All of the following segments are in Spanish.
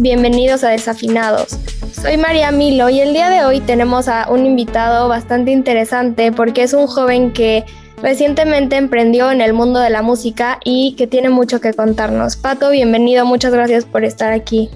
Bienvenidos a Desafinados. Soy María Milo y el día de hoy tenemos a un invitado bastante interesante porque es un joven que recientemente emprendió en el mundo de la música y que tiene mucho que contarnos. Pato, bienvenido, muchas gracias por estar aquí.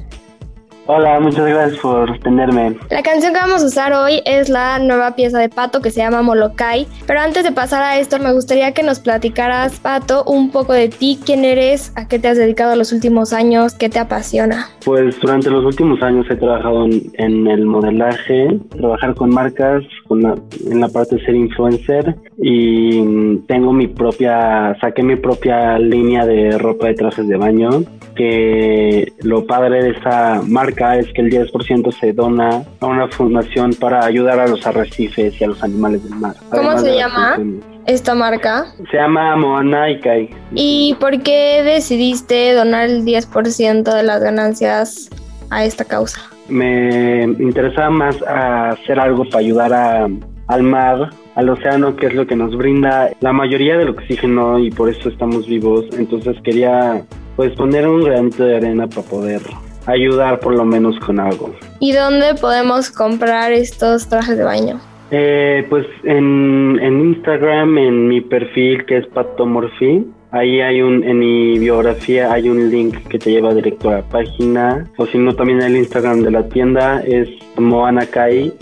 Hola, muchas gracias por tenerme. La canción que vamos a usar hoy es la nueva pieza de Pato que se llama Molokai. Pero antes de pasar a esto, me gustaría que nos platicaras, Pato, un poco de ti, quién eres, a qué te has dedicado los últimos años, qué te apasiona. Pues durante los últimos años he trabajado en, en el modelaje, trabajar con marcas, la- en la parte de ser influencer y mm, tengo mi propia, saqué mi propia línea de ropa de trajes de baño que lo padre de esta marca es que el 10% se dona a una fundación para ayudar a los arrecifes y a los animales del mar. ¿Cómo se llama? Esta marca. Se llama Moana Ikai. ¿Y por qué decidiste donar el 10% de las ganancias a esta causa? Me interesaba más a hacer algo para ayudar a, al mar, al océano, que es lo que nos brinda la mayoría del oxígeno y por eso estamos vivos. Entonces quería pues poner un granito de arena para poder ayudar por lo menos con algo. ¿Y dónde podemos comprar estos trajes de baño? Eh, pues en, en Instagram, en mi perfil que es Patomorphy, ahí hay un, en mi biografía hay un link que te lleva directo a la página, o si no también el Instagram de la tienda es moanakai.mx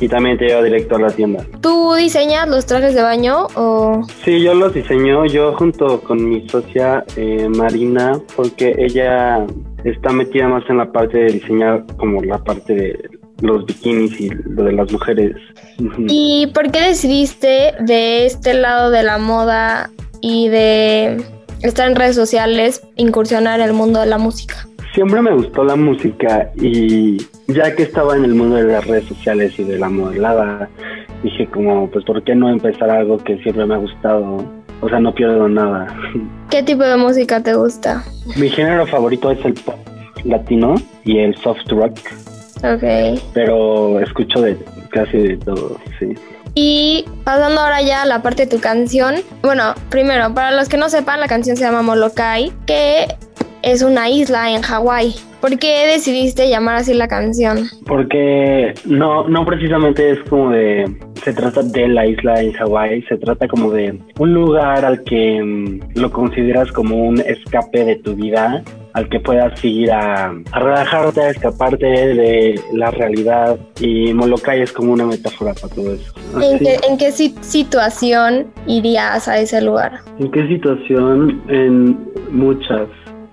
y también te lleva directo a la tienda. ¿Tú diseñas los trajes de baño o Sí, yo los diseño. Yo junto con mi socia eh, Marina, porque ella está metida más en la parte de diseñar como la parte de los bikinis y lo de las mujeres. ¿Y por qué decidiste de este lado de la moda y de estar en redes sociales incursionar en el mundo de la música? Siempre me gustó la música y ya que estaba en el mundo de las redes sociales y de la modelada, dije como, pues, ¿por qué no empezar algo que siempre me ha gustado? O sea, no pierdo nada. ¿Qué tipo de música te gusta? Mi género favorito es el pop latino y el soft rock, Ok. pero escucho de casi de todo, sí. Y pasando ahora ya a la parte de tu canción. Bueno, primero, para los que no sepan, la canción se llama Molokai, que es una isla en Hawái. ¿Por qué decidiste llamar así la canción? Porque no, no precisamente es como de, se trata de la isla en Hawái, se trata como de un lugar al que mm, lo consideras como un escape de tu vida, al que puedas ir a, a relajarte, a escaparte de la realidad y Molokai es como una metáfora para todo eso. ¿En qué, en qué si- situación irías a ese lugar? ¿En qué situación? En muchas.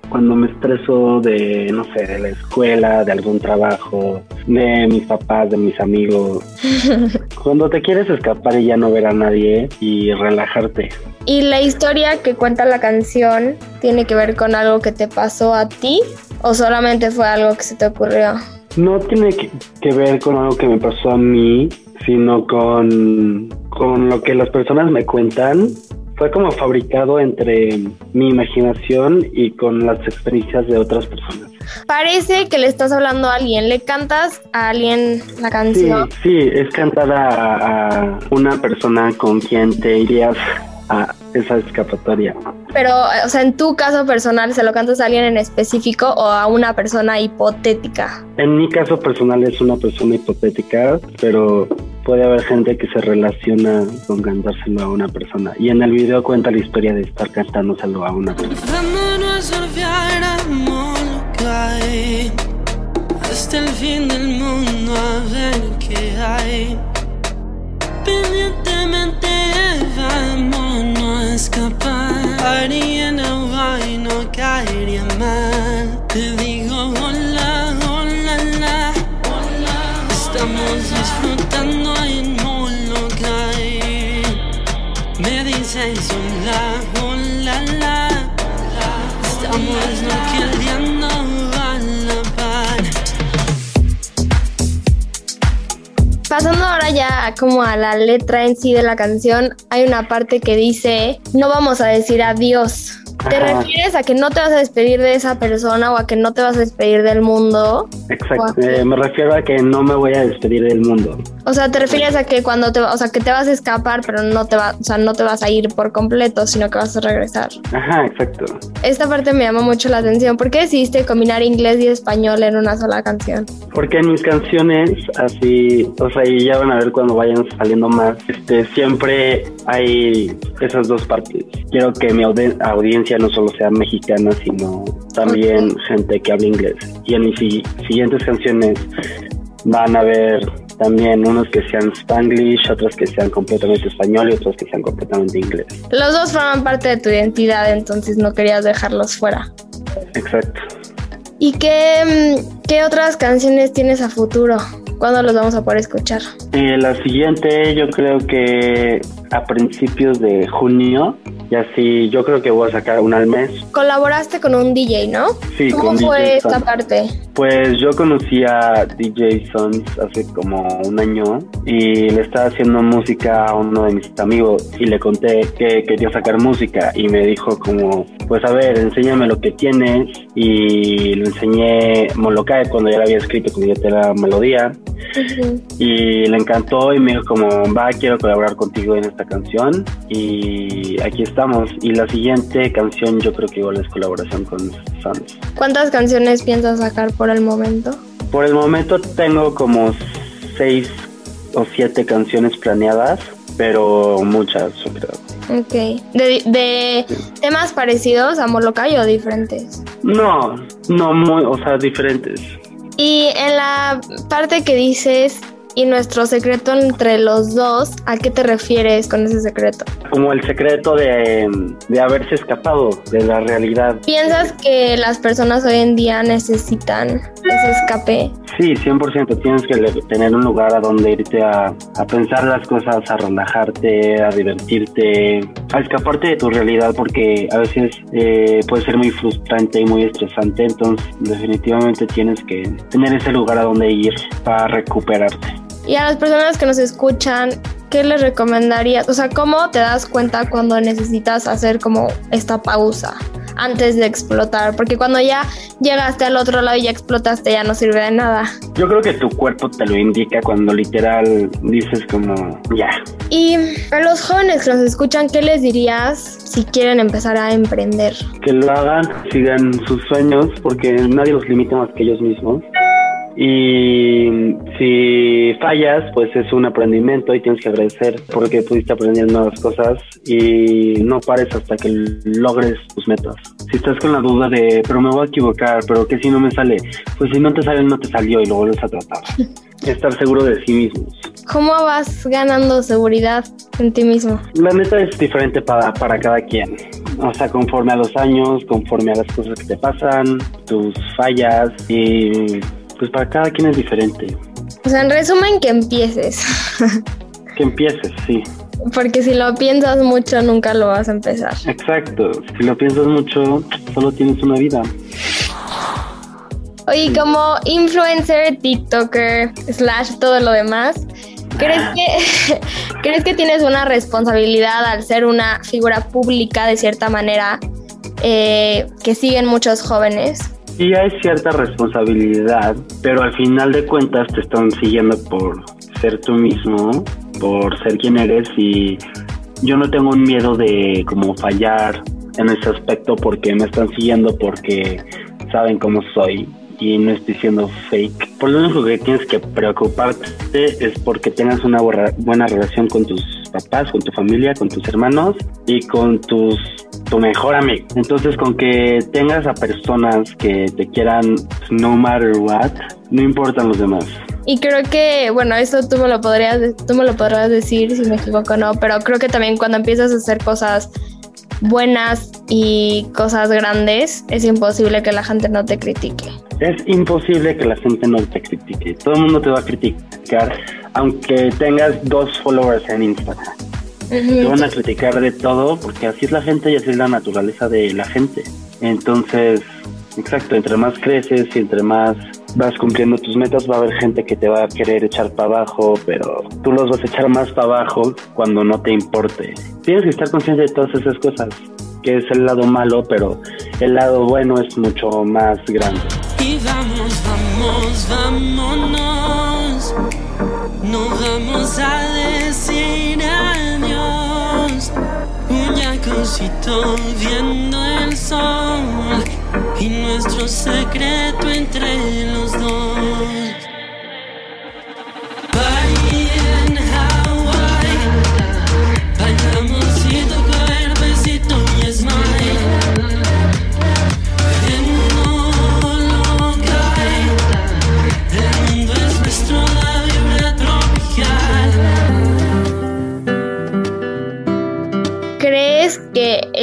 Cuando me estreso de, no sé, de la escuela, de algún trabajo, de mis papás, de mis amigos. Cuando te quieres escapar y ya no ver a nadie y relajarte. ¿Y la historia que cuenta la canción tiene que ver con algo que te pasó a ti o solamente fue algo que se te ocurrió? No tiene que, que ver con algo que me pasó a mí, sino con, con lo que las personas me cuentan. Fue como fabricado entre mi imaginación y con las experiencias de otras personas. Parece que le estás hablando a alguien, le cantas a alguien la Sí, canción. sí, es cantada a, a una persona con quien te irías a esa escapatoria. Pero, o sea, en tu caso personal, ¿se lo cantas a alguien en específico o a una persona hipotética? En mi caso personal es una persona hipotética, pero puede haber gente que se relaciona con cantárselo a una persona. Y en el video cuenta la historia de estar cantándoselo a una persona. Hasta el fin del mundo a ver qué hay. Pendientemente vámonos a escapar. Haría en Hawaii no caería mal. Te digo hola, hola, la. Estamos disfrutando en Molokai. Me dices hola, hola, la. Estamos noqueleando ya como a la letra en sí de la canción, hay una parte que dice, no vamos a decir adiós. ¿Te Ajá. refieres a que no te vas a despedir de esa persona o a que no te vas a despedir del mundo? Exacto. Eh, me refiero a que no me voy a despedir del mundo. O sea, te refieres a que cuando te, o sea, que te vas a escapar, pero no te va, o sea, no te vas a ir por completo, sino que vas a regresar. Ajá, exacto. Esta parte me llama mucho la atención. ¿Por qué decidiste combinar inglés y español en una sola canción? Porque en mis canciones, así, o sea, y ya van a ver cuando vayan saliendo más, este, siempre hay esas dos partes. Quiero que mi audi- audiencia no solo sea mexicana, sino también gente que hable inglés. Y en mis si- siguientes canciones van a ver también unos que sean spanglish, otros que sean completamente español y otros que sean completamente inglés. Los dos forman parte de tu identidad, entonces no querías dejarlos fuera. Exacto. ¿Y qué, mm, qué otras canciones tienes a futuro? ¿Cuándo los vamos a poder escuchar? Eh, la siguiente yo creo que a principios de junio, y así yo creo que voy a sacar una al mes. Colaboraste con un DJ, ¿no? Sí, ¿Cómo con fue DJ esta parte? Pues yo conocí a DJ Sons hace como un año y le estaba haciendo música a uno de mis amigos y le conté que quería sacar música y me dijo como, pues a ver, enséñame lo que tienes y le enseñé Molokai cuando ya la había escrito, cuando ya te la melodía y le encantó y me dijo como, va, quiero colaborar contigo en esta canción y aquí estamos. Y la siguiente canción yo creo que igual es colaboración con Sons. ¿Cuántas canciones piensas sacar por el momento? Por el momento tengo como seis o siete canciones planeadas, pero muchas, yo creo. Ok. ¿De, de temas parecidos a Molokai o diferentes? No, no muy, o sea, diferentes. Y en la parte que dices, y nuestro secreto entre los dos, ¿a qué te refieres con ese secreto? Como el secreto de, de haberse escapado de la realidad. ¿Piensas que las personas hoy en día necesitan ese escape? Sí, 100%. Tienes que tener un lugar a donde irte a, a pensar las cosas, a relajarte, a divertirte, a escaparte de tu realidad porque a veces eh, puede ser muy frustrante y muy estresante. Entonces, definitivamente tienes que tener ese lugar a donde ir para recuperarte. Y a las personas que nos escuchan, ¿qué les recomendarías? O sea, ¿cómo te das cuenta cuando necesitas hacer como esta pausa antes de explotar? Porque cuando ya llegaste al otro lado y ya explotaste, ya no sirve de nada. Yo creo que tu cuerpo te lo indica cuando literal dices como, ya, Y a los jóvenes que nos escuchan, ¿qué les dirías si quieren empezar a emprender? que lo hagan, sigan sus sueños, porque nadie los limita más que ellos mismos. Y si fallas, pues es un aprendimiento y tienes que agradecer porque pudiste aprender nuevas cosas y no pares hasta que logres tus metas. Si estás con la duda de, pero me voy a equivocar, pero que si no me sale, pues si no te sale, no te salió y lo vuelves a tratar. Estar seguro de sí mismos. ¿Cómo vas ganando seguridad en ti mismo? La meta es diferente para, para cada quien. O sea, conforme a los años, conforme a las cosas que te pasan, tus fallas y pues para cada quien es diferente. O sea, en resumen, que empieces. Que empieces, sí. Porque si lo piensas mucho, nunca lo vas a empezar. Exacto. Si lo piensas mucho, solo tienes una vida. Oye, como influencer, TikToker, slash todo lo demás, ¿crees que, ¿crees que tienes una responsabilidad al ser una figura pública de cierta manera eh, que siguen muchos jóvenes? Sí hay cierta responsabilidad, pero al final de cuentas te están siguiendo por ser tú mismo, por ser quien eres y yo no tengo un miedo de como fallar en ese aspecto porque me están siguiendo porque saben cómo soy y no estoy siendo fake. Por lo único que tienes que preocuparte es porque tengas una buena relación con tus papás, con tu familia, con tus hermanos y con tus tu mejor amigo. Entonces, con que tengas a personas que te quieran no matter what, no importan los demás. Y creo que, bueno, eso tú me lo podrías, tú me lo podrás decir si me equivoco o no, pero creo que también cuando empiezas a hacer cosas buenas y cosas grandes, es imposible que la gente no te critique. Es imposible que la gente no te critique. Todo el mundo te va a criticar, aunque tengas dos followers en Instagram. Te van a criticar de todo porque así es la gente y así es la naturaleza de la gente. Entonces, exacto, entre más creces y entre más vas cumpliendo tus metas, va a haber gente que te va a querer echar para abajo, pero tú los vas a echar más para abajo cuando no te importe. Tienes que estar consciente de todas esas cosas, que es el lado malo, pero el lado bueno es mucho más grande. Y vamos, vamos, vámonos. No vamos a decir adiós. Viendo el sol y nuestro secreto entre los dos.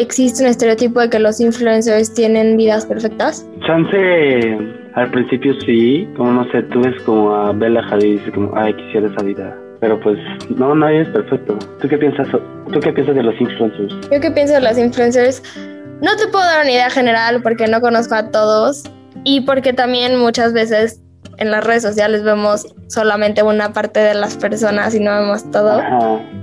Existe un estereotipo de que los influencers tienen vidas perfectas? Chance, al principio sí, como no sé, tú ves como a Bella Hadid y dices como, ay, quisiera esa vida. Pero pues, no, nadie es perfecto. ¿Tú qué piensas, tú qué piensas de los influencers? Yo qué pienso de los influencers, no te puedo dar una idea general porque no conozco a todos y porque también muchas veces en las redes sociales vemos solamente una parte de las personas y no vemos todo.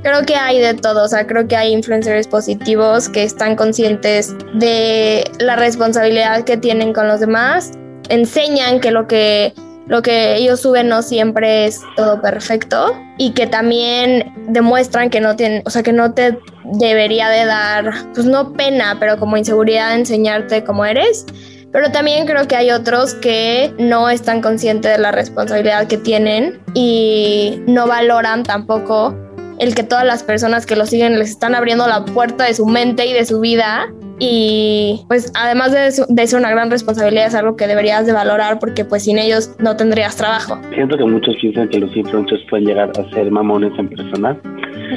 Creo que hay de todo, o sea, creo que hay influencers positivos que están conscientes de la responsabilidad que tienen con los demás, enseñan que lo que lo que ellos suben no siempre es todo perfecto y que también demuestran que no tienen, o sea, que no te debería de dar, pues no pena, pero como inseguridad enseñarte cómo eres pero también creo que hay otros que no están conscientes de la responsabilidad que tienen y no valoran tampoco el que todas las personas que lo siguen les están abriendo la puerta de su mente y de su vida. Y pues además de, de, ser una gran responsabilidad es algo que deberías de valorar porque pues sin ellos no tendrías trabajo. Siento que muchos piensan que los influencers pueden llegar a ser mamones en persona.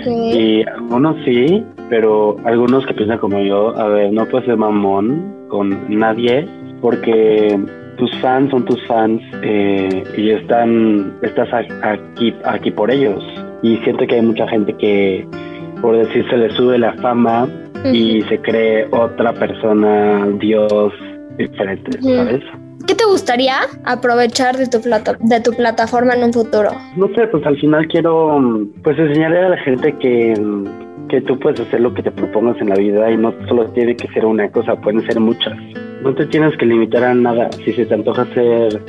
Y algunos sí, pero algunos que piensan como yo, a ver, no puedes ser mamón con nadie porque tus fans son tus fans eh, y están estás aquí aquí por ellos. Y siento que hay mucha gente que por decir se le sube la fama y se cree otra persona dios diferente sabes ¿Qué te gustaría aprovechar de tu, plata de tu plataforma en un futuro? No sé, pues al final quiero pues enseñarle a la gente que, que tú puedes hacer lo que te propongas en la vida y no solo tiene que ser una cosa, pueden ser muchas no te tienes que limitar a nada. Si se te antoja ser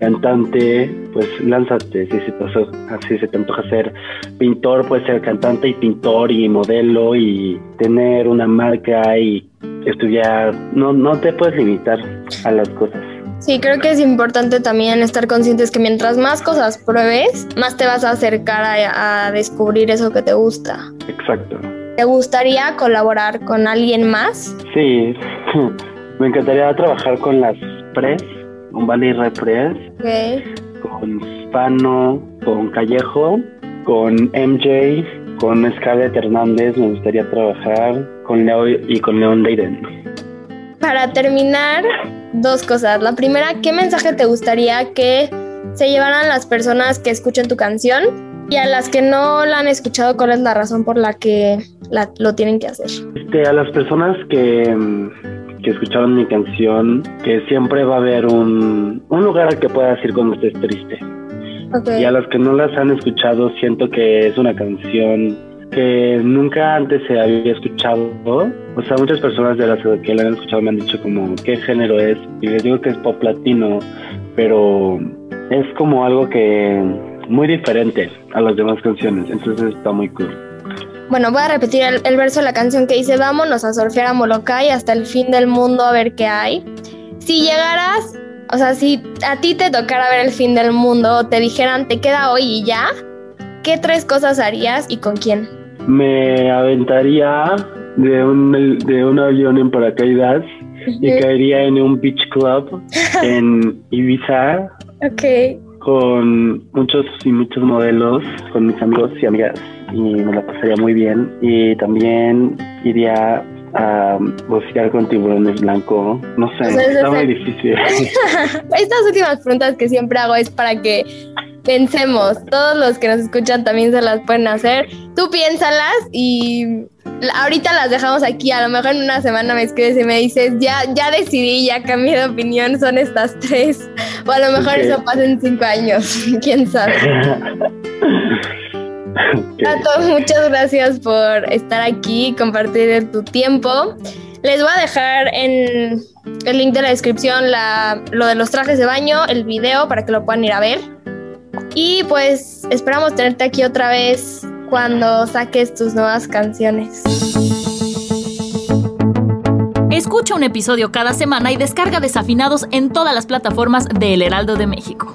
cantante, pues lánzate. Si se, te, si se te antoja ser pintor, puedes ser cantante y pintor y modelo y tener una marca y estudiar. No, no te puedes limitar a las cosas. Sí, creo que es importante también estar conscientes que mientras más cosas pruebes, más te vas a acercar a, a descubrir eso que te gusta. Exacto. ¿Te gustaría colaborar con alguien más? Sí. Me encantaría trabajar con las Press, con Valley Press, con Spano, con Callejo, con MJ, con Scarlett Hernández, me gustaría trabajar con Leo y con Leon Leiden. Para terminar, dos cosas. La primera, ¿qué mensaje te gustaría que se llevaran las personas que escuchen tu canción? Y a las que no la han escuchado, ¿cuál es la razón por la que lo tienen que hacer? Este, a las personas que que escucharon mi canción, que siempre va a haber un, un lugar al que puedas ir cuando estés triste. Y a los que no las han escuchado, siento que es una canción que nunca antes se había escuchado. O sea, muchas personas de las que la han escuchado me han dicho como qué género es. Y les digo que es pop latino, pero es como algo que muy diferente a las demás canciones. Entonces está muy cool. Bueno, voy a repetir el, verso de la canción que dice, vámonos a surfear a Molokai hasta el fin del mundo a ver qué hay. Si llegaras O sea, si a ti te tocara ver el fin del mundo, te dijeran, te queda hoy y ya, ¿qué tres cosas harías y con quién? Me aventaría de un, de un avión en paracaídas y caería en un beach club en Ibiza. Ok. Con muchos y muchos modelos, con mis amigos y amigas, y me la pasaría muy bien. Y también iría a bucear con tiburones blancos. No sé, está muy difícil. Estas últimas preguntas que siempre hago es para que pensemos. Todos los que nos escuchan también se las pueden hacer. Tú piénsalas y ahorita las dejamos aquí. A lo mejor en una semana me escribes y me dices, ya, ya decidí, ya cambié de opinión, son estas tres. O a lo mejor eso pasa en cinco años, quién sabe. Tato, muchas gracias por estar aquí y compartir tu tiempo. Les voy a dejar en el link de la descripción la, lo de los trajes de baño, el video para que lo puedan ir a ver. Y pues esperamos tenerte aquí otra vez cuando saques tus nuevas canciones. Escucha un episodio cada semana y descarga desafinados en todas las plataformas de El Heraldo de México.